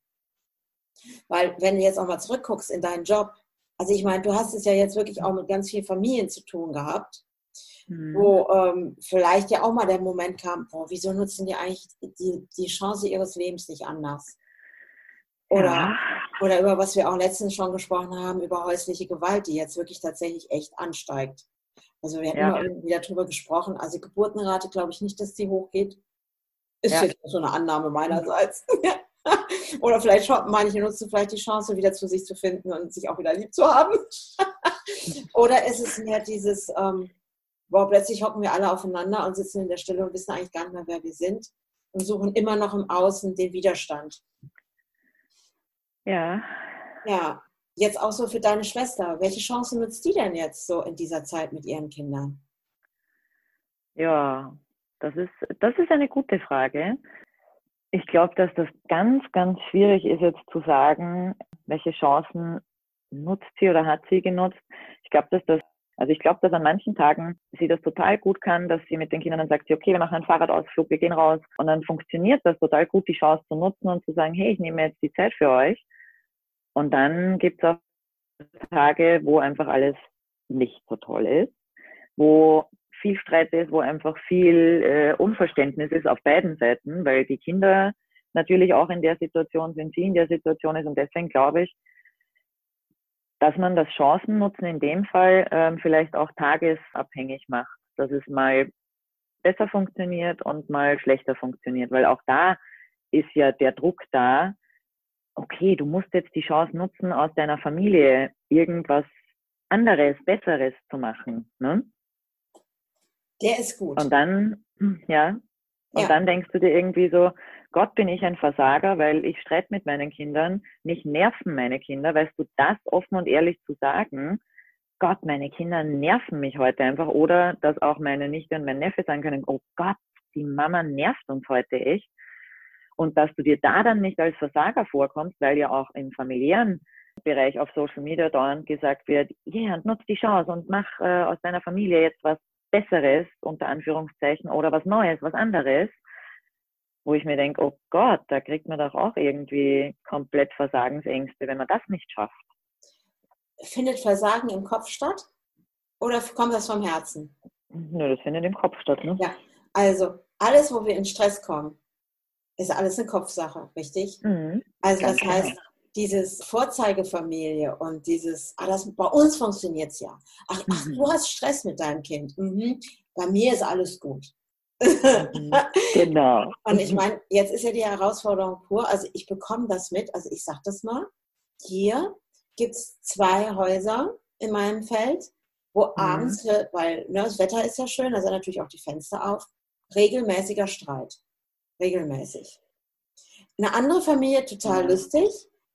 Weil wenn du jetzt auch mal zurückguckst in deinen Job, also ich meine, du hast es ja jetzt wirklich auch mit ganz vielen Familien zu tun gehabt, mhm. wo ähm, vielleicht ja auch mal der Moment kam, boah, wieso nutzen die eigentlich die, die Chance ihres Lebens nicht anders? Oder, ja. oder über was wir auch letztens schon gesprochen haben, über häusliche Gewalt, die jetzt wirklich tatsächlich echt ansteigt. Also wir hatten ja. immer wieder darüber gesprochen. Also Geburtenrate glaube ich nicht, dass die hochgeht. Ist ja. jetzt so eine Annahme meinerseits. Oder vielleicht manche nutzen vielleicht die Chance, wieder zu sich zu finden und sich auch wieder lieb zu haben. Oder ist es mehr dieses, ähm, boah, plötzlich hocken wir alle aufeinander und sitzen in der Stille und wissen eigentlich gar nicht mehr, wer wir sind. und suchen immer noch im Außen den Widerstand. Ja. Ja, jetzt auch so für deine Schwester. Welche Chancen nutzt die denn jetzt so in dieser Zeit mit ihren Kindern? Ja, das ist, das ist eine gute Frage. Ich glaube, dass das ganz, ganz schwierig ist jetzt zu sagen, welche Chancen nutzt sie oder hat sie genutzt. Ich glaube, dass das, also ich glaube, dass an manchen Tagen sie das total gut kann, dass sie mit den Kindern dann sagt, okay, wir machen einen Fahrradausflug, wir gehen raus und dann funktioniert das total gut, die Chance zu nutzen und zu sagen, hey, ich nehme jetzt die Zeit für euch. Und dann gibt es auch Tage, wo einfach alles nicht so toll ist, wo viel Streit ist, wo einfach viel äh, Unverständnis ist auf beiden Seiten, weil die Kinder natürlich auch in der Situation sind, sie in der Situation ist. Und deswegen glaube ich, dass man das Chancennutzen in dem Fall ähm, vielleicht auch tagesabhängig macht, dass es mal besser funktioniert und mal schlechter funktioniert, weil auch da ist ja der Druck da, okay, du musst jetzt die Chance nutzen, aus deiner Familie irgendwas anderes, Besseres zu machen. Ne? Der ist gut. Und dann, ja, und Ja. dann denkst du dir irgendwie so, Gott, bin ich ein Versager, weil ich streite mit meinen Kindern, mich nerven meine Kinder, weißt du, das offen und ehrlich zu sagen, Gott, meine Kinder nerven mich heute einfach, oder dass auch meine Nichte und mein Neffe sagen können, oh Gott, die Mama nervt uns heute echt. Und dass du dir da dann nicht als Versager vorkommst, weil ja auch im familiären Bereich auf Social Media dauernd gesagt wird, ja, yeah, nutz die Chance und mach äh, aus deiner Familie jetzt was Besseres, unter Anführungszeichen, oder was Neues, was anderes, wo ich mir denke, oh Gott, da kriegt man doch auch irgendwie komplett Versagensängste, wenn man das nicht schafft. Findet Versagen im Kopf statt? Oder kommt das vom Herzen? Nö, das findet im Kopf statt, ne? Ja. Also, alles, wo wir in Stress kommen, ist alles eine Kopfsache, richtig? Mhm. Also, Ganz das heißt, genau. Dieses Vorzeigefamilie und dieses, ah, das, bei uns funktioniert es ja. Ach, ach, Mhm. du hast Stress mit deinem Kind. Mhm. Bei mir ist alles gut. Mhm. Genau. Und ich meine, jetzt ist ja die Herausforderung pur. Also ich bekomme das mit. Also ich sage das mal. Hier gibt es zwei Häuser in meinem Feld, wo Mhm. abends, weil ne, das Wetter ist ja schön, da sind natürlich auch die Fenster auf, regelmäßiger Streit. Regelmäßig. Eine andere Familie, total lustig,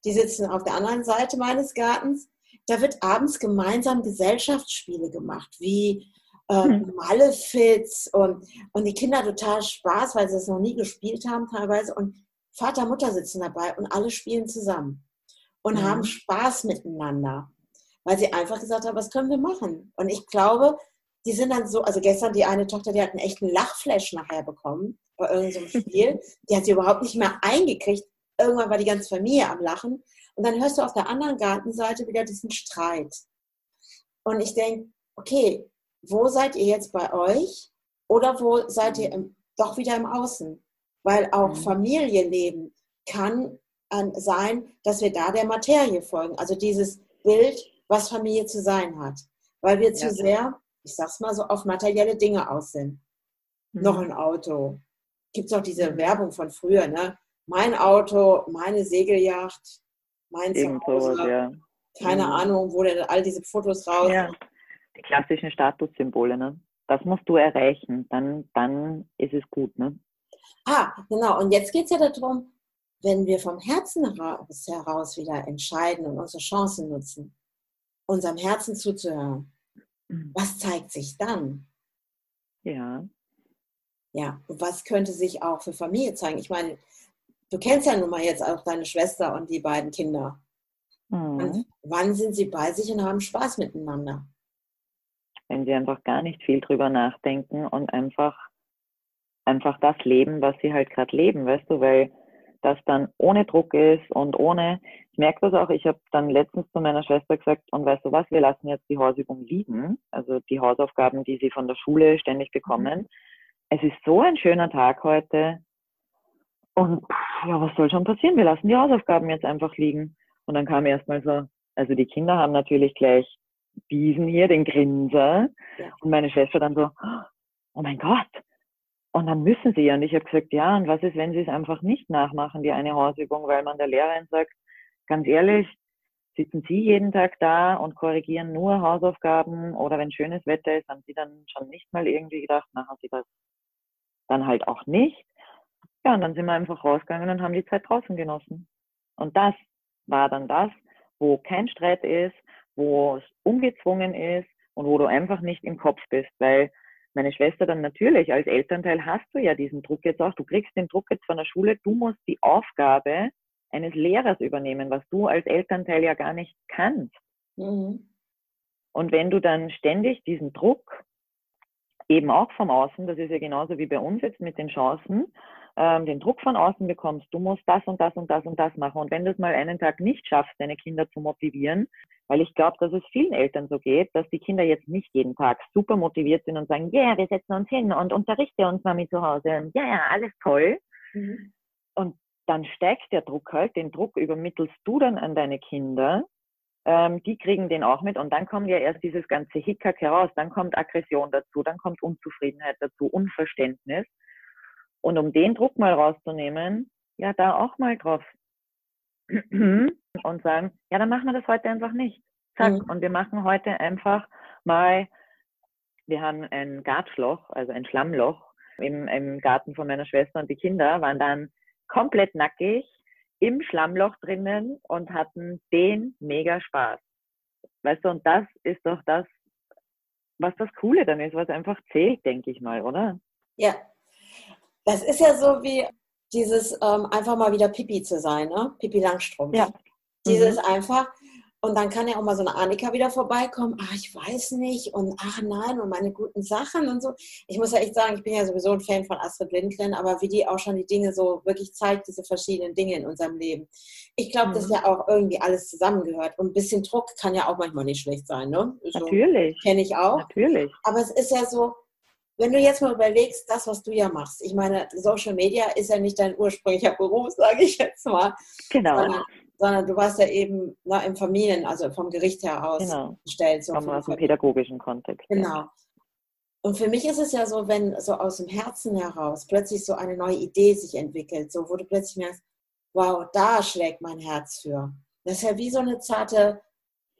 die sitzen auf der anderen Seite meines Gartens. Da wird abends gemeinsam Gesellschaftsspiele gemacht, wie äh, Hm. Malefiz und, und die Kinder total Spaß, weil sie es noch nie gespielt haben teilweise. Und Vater, Mutter sitzen dabei und alle spielen zusammen und Mhm. haben Spaß miteinander, weil sie einfach gesagt haben, was können wir machen? Und ich glaube, die sind dann so, also gestern die eine Tochter, die hat einen echten Lachflash nachher bekommen bei irgendeinem Spiel. Die hat sie überhaupt nicht mehr eingekriegt. Irgendwann war die ganze Familie am Lachen. Und dann hörst du auf der anderen Gartenseite wieder diesen Streit. Und ich denke, okay, wo seid ihr jetzt bei euch? Oder wo seid ihr im, doch wieder im Außen? Weil auch Mhm. Familienleben kann an- sein, dass wir da der Materie folgen. Also dieses Bild, was Familie zu sein hat. Weil wir zu Ja. sehr, ich sag's mal so, auf materielle Dinge aus sind. Noch Mhm. ein Auto. Gibt es auch diese Mhm. Werbung von früher, ne? Mein Auto, meine Segelyacht, mein Irgend sowas, Zuhause. ja. Keine Mhm. Ahnung, wo denn all diese Fotos raus. Ja, die klassischen Statussymbole, ne? Das musst du erreichen, dann, dann ist es gut, ne? Ah, genau. Und jetzt geht es ja darum, wenn wir vom Herzen heraus, heraus wieder entscheiden und unsere Chancen nutzen, unserem Herzen zuzuhören, was zeigt sich dann? Ja, Ja, und was könnte sich auch für Familie zeigen? Ich meine, du kennst ja nun mal jetzt auch deine Schwester und die beiden Kinder. mhm. Und wann sind sie bei sich und haben Spaß miteinander? wenn sie einfach gar nicht viel drüber nachdenken und einfach, einfach das leben, was sie halt gerade leben, weißt du, weil das dann ohne Druck ist und ohne, ich merke das auch, ich habe dann letztens zu meiner Schwester gesagt, und weißt du was, wir lassen jetzt die Hausübung liegen, also die Hausaufgaben, die sie von der Schule ständig bekommen. Es ist so ein schöner Tag heute und pff, ja, was soll schon passieren? Wir lassen die Hausaufgaben jetzt einfach liegen. Und dann kam erstmal so, also die Kinder haben natürlich gleich diesen hier, den Grinser. Ja. Und meine Schwester dann so, oh mein Gott. Und dann müssen sie. Und ich habe gesagt, ja, und was ist, wenn sie es einfach nicht nachmachen, die eine Hausübung, weil man der Lehrerin sagt, ganz ehrlich, sitzen sie jeden Tag da und korrigieren nur Hausaufgaben oder wenn schönes Wetter ist, haben sie dann schon nicht mal irgendwie gedacht, machen sie das dann halt auch nicht. Ja, und dann sind wir einfach rausgegangen und haben die Zeit draußen genossen. Und das war dann das, wo kein Streit ist, wo es ungezwungen ist und wo du einfach nicht im Kopf bist, weil meine Schwester dann natürlich als Elternteil hast du ja diesen Druck jetzt auch. Du kriegst den Druck jetzt von der Schule. Du musst die Aufgabe eines Lehrers übernehmen, was du als Elternteil ja gar nicht kannst. Mhm. Und wenn du dann ständig diesen Druck eben auch vom Außen, das ist ja genauso wie bei uns jetzt mit den Chancen, ähm, den Druck von außen bekommst, du musst das und das und das und das machen. Und wenn du es mal einen Tag nicht schaffst, deine Kinder zu motivieren, weil ich glaube, dass es vielen Eltern so geht, dass die Kinder jetzt nicht jeden Tag super motiviert sind und sagen, ja, yeah, wir setzen uns hin und unterrichte uns Mami zu Hause. Ja, ja, alles toll. Mhm. Und dann steigt der Druck halt, den Druck übermittelst du dann an deine Kinder. Ähm, die kriegen den auch mit und dann kommt ja erst dieses ganze Hickhack heraus, dann kommt Aggression dazu, dann kommt Unzufriedenheit dazu, Unverständnis. Und um den Druck mal rauszunehmen, ja, da auch mal drauf und sagen, ja, dann machen wir das heute einfach nicht. Zack. Mhm. Und wir machen heute einfach mal, wir haben ein Gartschloch, also ein Schlammloch im, im Garten von meiner Schwester und die Kinder waren dann komplett nackig im Schlammloch drinnen und hatten den mega Spaß. Weißt du, und das ist doch das, was das Coole dann ist, was einfach zählt, denke ich mal, oder? Ja, das ist ja so wie dieses ähm, einfach mal wieder Pipi zu sein, ne? Pipi Langstrumpf. Ja. Dieses mhm. einfach, und dann kann ja auch mal so eine Annika wieder vorbeikommen. Ach, ich weiß nicht. Und ach nein, und meine guten Sachen und so. Ich muss ja echt sagen, ich bin ja sowieso ein Fan von Astrid Lindgren, aber wie die auch schon die Dinge so wirklich zeigt, diese verschiedenen Dinge in unserem Leben. Ich glaube, mhm. dass ja auch irgendwie alles zusammengehört. Und ein bisschen Druck kann ja auch manchmal nicht schlecht sein, ne? So, Natürlich. Kenne ich auch. Natürlich. Aber es ist ja so, wenn du jetzt mal überlegst, das, was du ja machst, ich meine, Social Media ist ja nicht dein ursprünglicher Beruf, sage ich jetzt mal. Genau. Sondern, sondern du warst ja eben na, im Familien, also vom Gericht her aus genau. gestellt. So aus dem pädagogischen Kontext. Genau. Ja. Und für mich ist es ja so, wenn so aus dem Herzen heraus plötzlich so eine neue Idee sich entwickelt, so wo du plötzlich merkst, wow, da schlägt mein Herz für. Das ist ja wie so eine zarte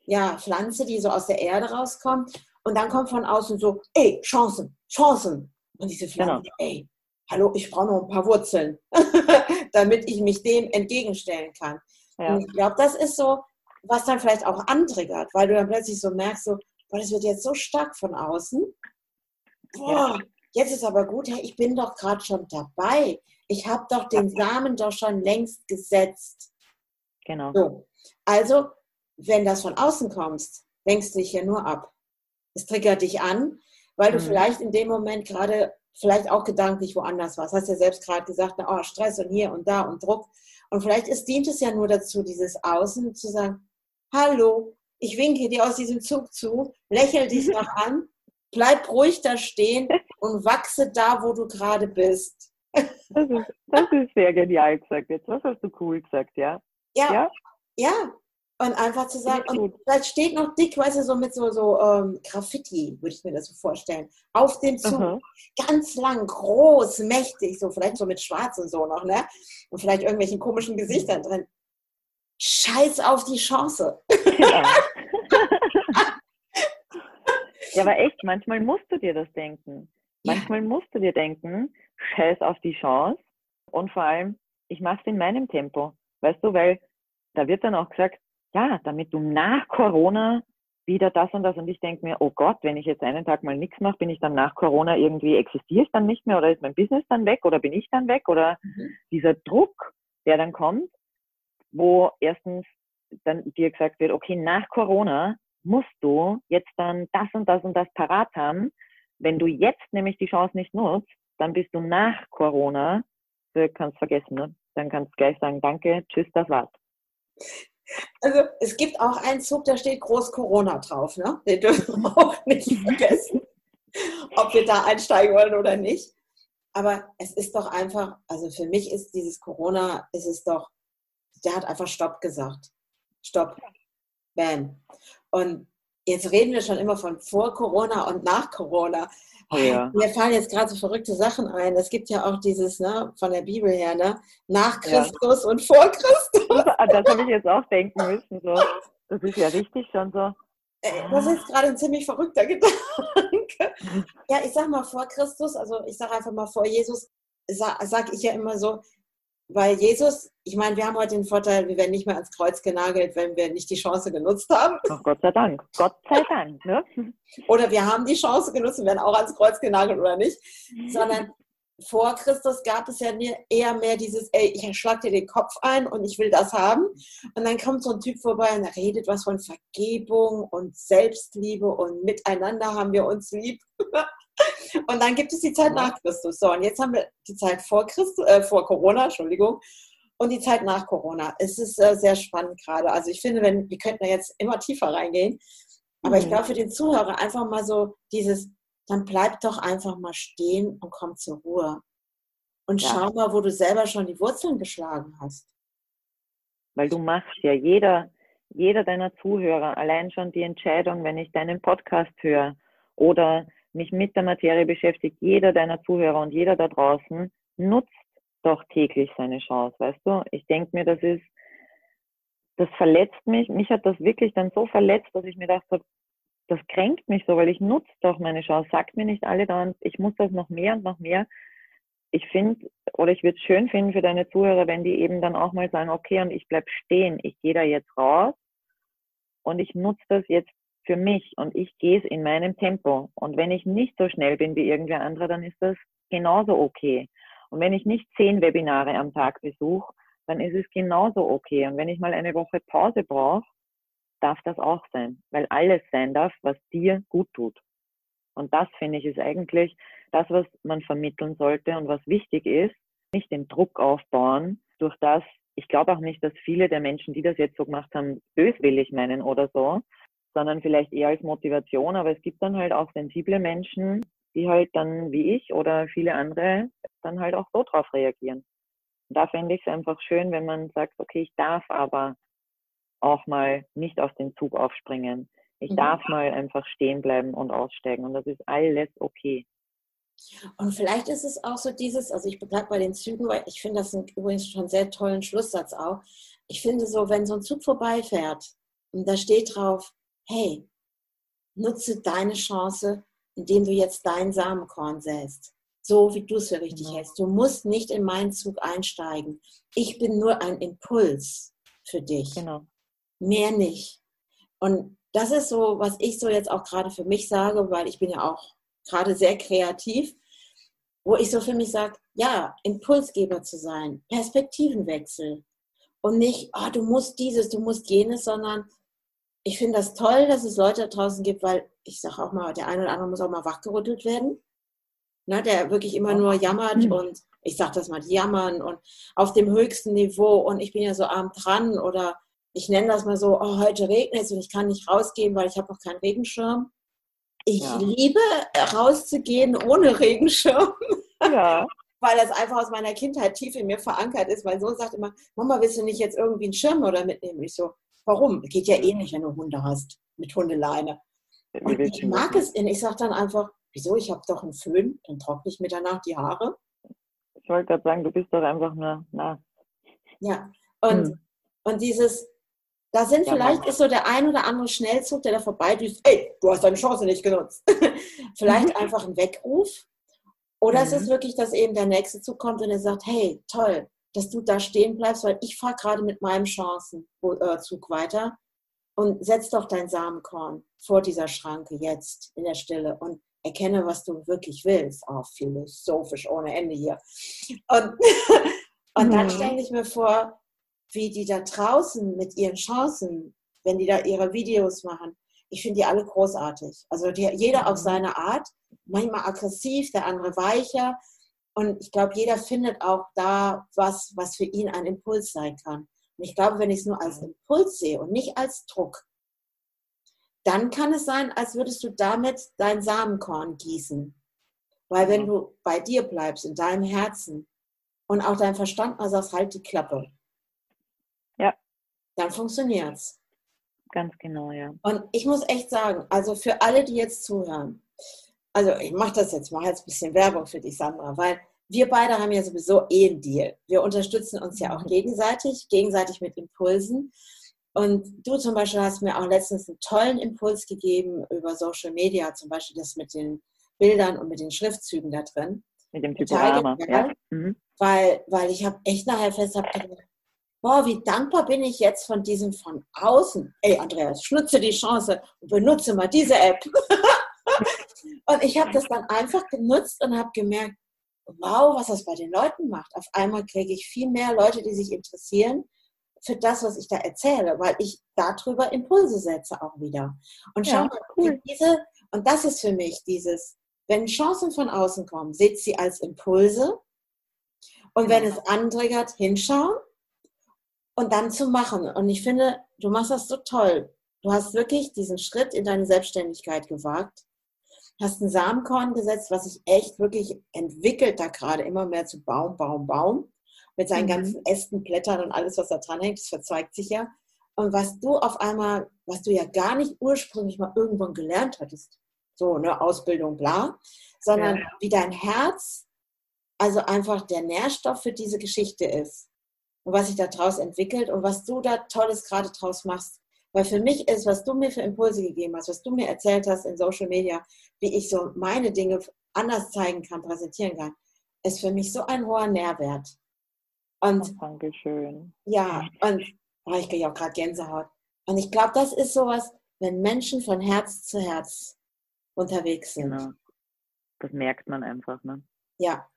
ja, Pflanze, die so aus der Erde rauskommt und dann kommt von außen so, ey, Chancen, Chancen. Und diese Pflanze, genau. ey, hallo, ich brauche noch ein paar Wurzeln, damit ich mich dem entgegenstellen kann. Ja. Und ich glaube, das ist so, was dann vielleicht auch antriggert, weil du dann plötzlich so merkst, so, boah, das wird jetzt so stark von außen. Boah, ja. jetzt ist aber gut, hey, ich bin doch gerade schon dabei. Ich habe doch den Samen doch schon längst gesetzt. Genau. So. Also, wenn das von außen kommst, lenkst du dich ja nur ab es triggert dich an, weil du mhm. vielleicht in dem Moment gerade vielleicht auch gedanklich woanders warst. Hast ja selbst gerade gesagt, na, oh, Stress und hier und da und Druck. Und vielleicht ist, dient es ja nur dazu, dieses Außen zu sagen, hallo, ich winke dir aus diesem Zug zu, lächel dich noch an, bleib ruhig da stehen und wachse da, wo du gerade bist. Das ist, das ist sehr genial gesagt jetzt. Was hast du cool gesagt, ja? Ja, ja, ja. Und einfach zu sagen, und vielleicht steht noch dick, weißt du, so mit so, so ähm, Graffiti, würde ich mir das so vorstellen, auf dem Zug. -huh. Ganz lang, groß, mächtig, so vielleicht so mit Schwarz und so noch, ne? Und vielleicht irgendwelchen komischen Gesichtern drin. Scheiß auf die Chance. Ja. ja, aber echt, manchmal musst du dir das denken. Manchmal ja. musst du dir denken, scheiß auf die Chance. Und vor allem, ich mache es in meinem Tempo. Weißt du, weil da wird dann auch gesagt, ja, damit du nach Corona wieder das und das. Und ich denke mir, oh Gott, wenn ich jetzt einen Tag mal nichts mache, bin ich dann nach Corona irgendwie, existiere ich dann nicht mehr oder ist mein Business dann weg oder bin ich dann weg? Oder mhm. dieser Druck, der dann kommt, wo erstens dann dir gesagt wird, okay, nach Corona musst du jetzt dann das und das und das parat haben. Wenn du jetzt nämlich die Chance nicht nutzt, dann bist du nach Corona, du kannst vergessen, ne? dann kannst du gleich sagen, danke, tschüss, das war's. Also es gibt auch einen Zug, da steht groß Corona drauf. Ne? Den dürfen wir auch nicht vergessen, ob wir da einsteigen wollen oder nicht. Aber es ist doch einfach, also für mich ist dieses Corona, ist es doch, der hat einfach Stopp gesagt. Stopp. Bam. Und jetzt reden wir schon immer von vor Corona und nach Corona. Oh ja. Mir fallen jetzt gerade so verrückte Sachen ein. Es gibt ja auch dieses, ne, von der Bibel her, ne, nach Christus ja. und vor Christus. Das habe ich jetzt auch denken müssen. So. Das ist ja richtig schon so. Das ist gerade ein ziemlich verrückter Gedanke. Ja, ich sag mal vor Christus, also ich sage einfach mal vor Jesus, sage sag ich ja immer so, weil Jesus, ich meine, wir haben heute den Vorteil, wir werden nicht mehr ans Kreuz genagelt, wenn wir nicht die Chance genutzt haben. Ach, Gott sei Dank. Gott sei Dank. Ne? Oder wir haben die Chance genutzt und werden auch ans Kreuz genagelt oder nicht. Sondern vor Christus gab es ja eher mehr dieses, ey, ich schlag dir den Kopf ein und ich will das haben. Und dann kommt so ein Typ vorbei und er redet was von Vergebung und Selbstliebe und miteinander haben wir uns lieb. Und dann gibt es die Zeit nach Christus. So, und jetzt haben wir die Zeit vor Christus, äh, vor Corona, Entschuldigung, und die Zeit nach Corona. Es ist äh, sehr spannend gerade. Also ich finde, wenn, wir könnten da jetzt immer tiefer reingehen. Aber mhm. ich glaube, für den Zuhörer einfach mal so dieses, dann bleib doch einfach mal stehen und komm zur Ruhe. Und ja. schau mal, wo du selber schon die Wurzeln geschlagen hast. Weil du machst ja jeder, jeder deiner Zuhörer allein schon die Entscheidung, wenn ich deinen Podcast höre oder mich mit der Materie beschäftigt, jeder deiner Zuhörer und jeder da draußen nutzt doch täglich seine Chance, weißt du? Ich denke mir, das ist, das verletzt mich. Mich hat das wirklich dann so verletzt, dass ich mir dachte, das kränkt mich so, weil ich nutze doch meine Chance. Sagt mir nicht alle dann, ich muss das noch mehr und noch mehr. Ich finde, oder ich würde es schön finden für deine Zuhörer, wenn die eben dann auch mal sagen, okay, und ich bleib stehen, ich gehe da jetzt raus und ich nutze das jetzt für mich und ich gehe es in meinem Tempo. Und wenn ich nicht so schnell bin wie irgendwer andere, dann ist das genauso okay. Und wenn ich nicht zehn Webinare am Tag besuche, dann ist es genauso okay. Und wenn ich mal eine Woche Pause brauche, darf das auch sein, weil alles sein darf, was dir gut tut. Und das finde ich ist eigentlich das, was man vermitteln sollte und was wichtig ist, nicht den Druck aufbauen, durch das, ich glaube auch nicht, dass viele der Menschen, die das jetzt so gemacht haben, böswillig meinen oder so, sondern vielleicht eher als Motivation. Aber es gibt dann halt auch sensible Menschen, die halt dann wie ich oder viele andere dann halt auch so drauf reagieren. Und da fände ich es einfach schön, wenn man sagt, okay, ich darf aber auch mal nicht auf den Zug aufspringen. Ich mhm. darf mal einfach stehen bleiben und aussteigen. Und das ist alles okay. Und vielleicht ist es auch so dieses, also ich bleibe bei den Zügen, weil ich finde das übrigens schon einen sehr tollen Schlusssatz auch. Ich finde so, wenn so ein Zug vorbeifährt und da steht drauf, hey, nutze deine Chance, indem du jetzt dein Samenkorn säst. So wie du es für richtig genau. hältst. Du musst nicht in meinen Zug einsteigen. Ich bin nur ein Impuls für dich. Genau. Mehr nicht. Und das ist so, was ich so jetzt auch gerade für mich sage, weil ich bin ja auch gerade sehr kreativ, wo ich so für mich sage, ja, Impulsgeber zu sein, Perspektivenwechsel. Und nicht, oh, du musst dieses, du musst jenes, sondern ich finde das toll, dass es Leute da draußen gibt, weil ich sage auch mal, der eine oder andere muss auch mal wachgerüttelt werden. Ne, der wirklich immer nur jammert mhm. und ich sage das mal, die jammern und auf dem höchsten Niveau und ich bin ja so arm dran oder ich nenne das mal so, oh, heute regnet es und ich kann nicht rausgehen, weil ich habe noch keinen Regenschirm. Ich ja. liebe rauszugehen ohne Regenschirm. Ja. weil das einfach aus meiner Kindheit tief in mir verankert ist. Mein Sohn sagt immer, Mama, willst du nicht jetzt irgendwie einen Schirm oder mitnehmen? Ich so, Warum? Geht ja eh nicht, wenn du Hunde hast mit Hundeleine. Und ich mag es in. Ich sage dann einfach, wieso? Ich habe doch einen Föhn, dann trockne ich mir danach die Haare. Ich wollte gerade sagen, du bist doch einfach nur nass. Ja, und, hm. und dieses, da sind ja, vielleicht ist so der ein oder andere Schnellzug, der da vorbeidüst, ey, du hast deine Chance nicht genutzt. vielleicht mhm. einfach ein Weckruf. Oder mhm. es ist wirklich, dass eben der nächste Zug kommt und er sagt, hey, toll, dass du da stehen bleibst, weil ich fahre gerade mit meinem Chancenzug weiter und setz doch dein Samenkorn vor dieser Schranke jetzt in der Stille und erkenne, was du wirklich willst. Oh, philosophisch ohne Ende hier. Und, und dann mhm. stelle ich mir vor, wie die da draußen mit ihren Chancen, wenn die da ihre Videos machen, ich finde die alle großartig. Also die, jeder auf mhm. seine Art, manchmal aggressiv, der andere weicher, und ich glaube, jeder findet auch da was, was für ihn ein Impuls sein kann. Und ich glaube, wenn ich es nur als Impuls sehe und nicht als Druck, dann kann es sein, als würdest du damit dein Samenkorn gießen. Weil wenn du bei dir bleibst, in deinem Herzen und auch dein Verstand mal sagst, halt die Klappe. Ja. Dann funktioniert es. Ganz genau, ja. Und ich muss echt sagen, also für alle, die jetzt zuhören, also ich mache das jetzt, mache jetzt ein bisschen Werbung für dich, Sandra, weil wir beide haben ja sowieso eh einen Deal. Wir unterstützen uns ja auch mhm. gegenseitig, gegenseitig mit Impulsen. Und du zum Beispiel hast mir auch letztens einen tollen Impuls gegeben über Social Media, zum Beispiel das mit den Bildern und mit den Schriftzügen da drin. Mit dem Typorama. Ja. Mhm. Weil, weil ich habe echt nachher fest gedacht, boah, wie dankbar bin ich jetzt von diesem von außen. Ey, Andreas, schnutze die Chance und benutze mal diese App. und ich habe das dann einfach genutzt und habe gemerkt, wow, was das bei den Leuten macht. Auf einmal kriege ich viel mehr Leute, die sich interessieren für das, was ich da erzähle, weil ich darüber Impulse setze auch wieder. Und schau ja, mal, cool. diese, und das ist für mich dieses, wenn Chancen von außen kommen, seht sie als Impulse. Und wenn es antriggert, hinschauen und dann zu machen. Und ich finde, du machst das so toll. Du hast wirklich diesen Schritt in deine Selbstständigkeit gewagt, hast ein Samenkorn gesetzt, was sich echt wirklich entwickelt da gerade immer mehr zu Baum, Baum, Baum mit seinen mhm. ganzen Ästen, Blättern und alles, was da dran hängt, das verzweigt sich ja. Und was du auf einmal, was du ja gar nicht ursprünglich mal irgendwann gelernt hattest, so eine Ausbildung, bla, sondern ja. wie dein Herz, also einfach der Nährstoff für diese Geschichte ist und was sich da draus entwickelt und was du da Tolles gerade draus machst. Weil für mich ist, was du mir für Impulse gegeben hast, was du mir erzählt hast in Social Media, wie ich so meine Dinge anders zeigen kann, präsentieren kann, ist für mich so ein hoher Nährwert. Und, Dankeschön. Ja, und oh, ich kriege auch gerade Gänsehaut. Und ich glaube, das ist sowas, wenn Menschen von Herz zu Herz unterwegs sind. Genau. Das merkt man einfach, ne? Ja.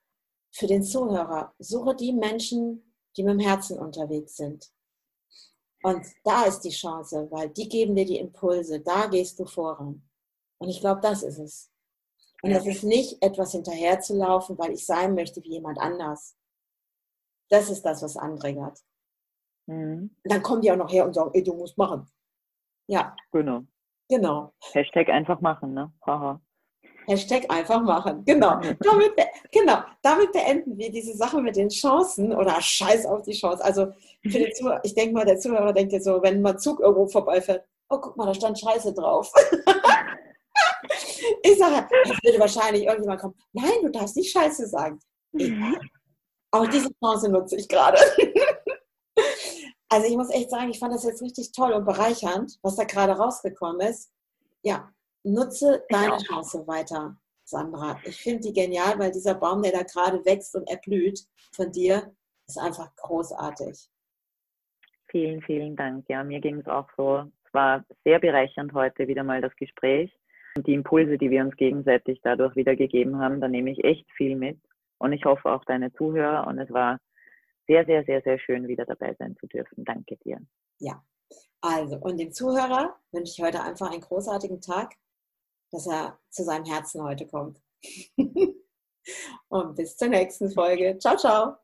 Für den Zuhörer, suche die Menschen, die mit dem Herzen unterwegs sind. Und da ist die Chance, weil die geben dir die Impulse, da gehst du voran. Und ich glaube, das ist es. Und das ist nicht etwas hinterherzulaufen, weil ich sein möchte wie jemand anders, das ist das, was antriggert. Mhm. Dann kommen die auch noch her und sagen, ey, du musst machen. Ja. Genau. Genau. Hashtag einfach machen, ne? Haha. Hashtag einfach machen. Genau. damit, genau. Damit beenden wir diese Sache mit den Chancen oder Scheiß auf die Chance. Also für den Zuhörer, ich denke mal, der Zuhörer denkt jetzt so, wenn mal Zug irgendwo vorbeifährt, oh guck mal, da stand Scheiße drauf. ich sage, es würde wahrscheinlich irgendjemand kommen, nein, du darfst nicht Scheiße sagen. Egal. Auch diese Chance nutze ich gerade. Also ich muss echt sagen, ich fand das jetzt richtig toll und bereichernd, was da gerade rausgekommen ist. Ja, nutze deine Chance weiter, Sandra. Ich finde die genial, weil dieser Baum, der da gerade wächst und erblüht von dir, ist einfach großartig. Vielen, vielen Dank. Ja, mir ging es auch so. Es war sehr bereichernd heute wieder mal das Gespräch. Und die Impulse, die wir uns gegenseitig dadurch wieder gegeben haben, da nehme ich echt viel mit. Und ich hoffe auch deine Zuhörer. Und es war sehr, sehr, sehr, sehr schön, wieder dabei sein zu dürfen. Danke dir. Ja, also und dem Zuhörer wünsche ich heute einfach einen großartigen Tag, dass er zu seinem Herzen heute kommt. und bis zur nächsten Folge. Ciao, ciao.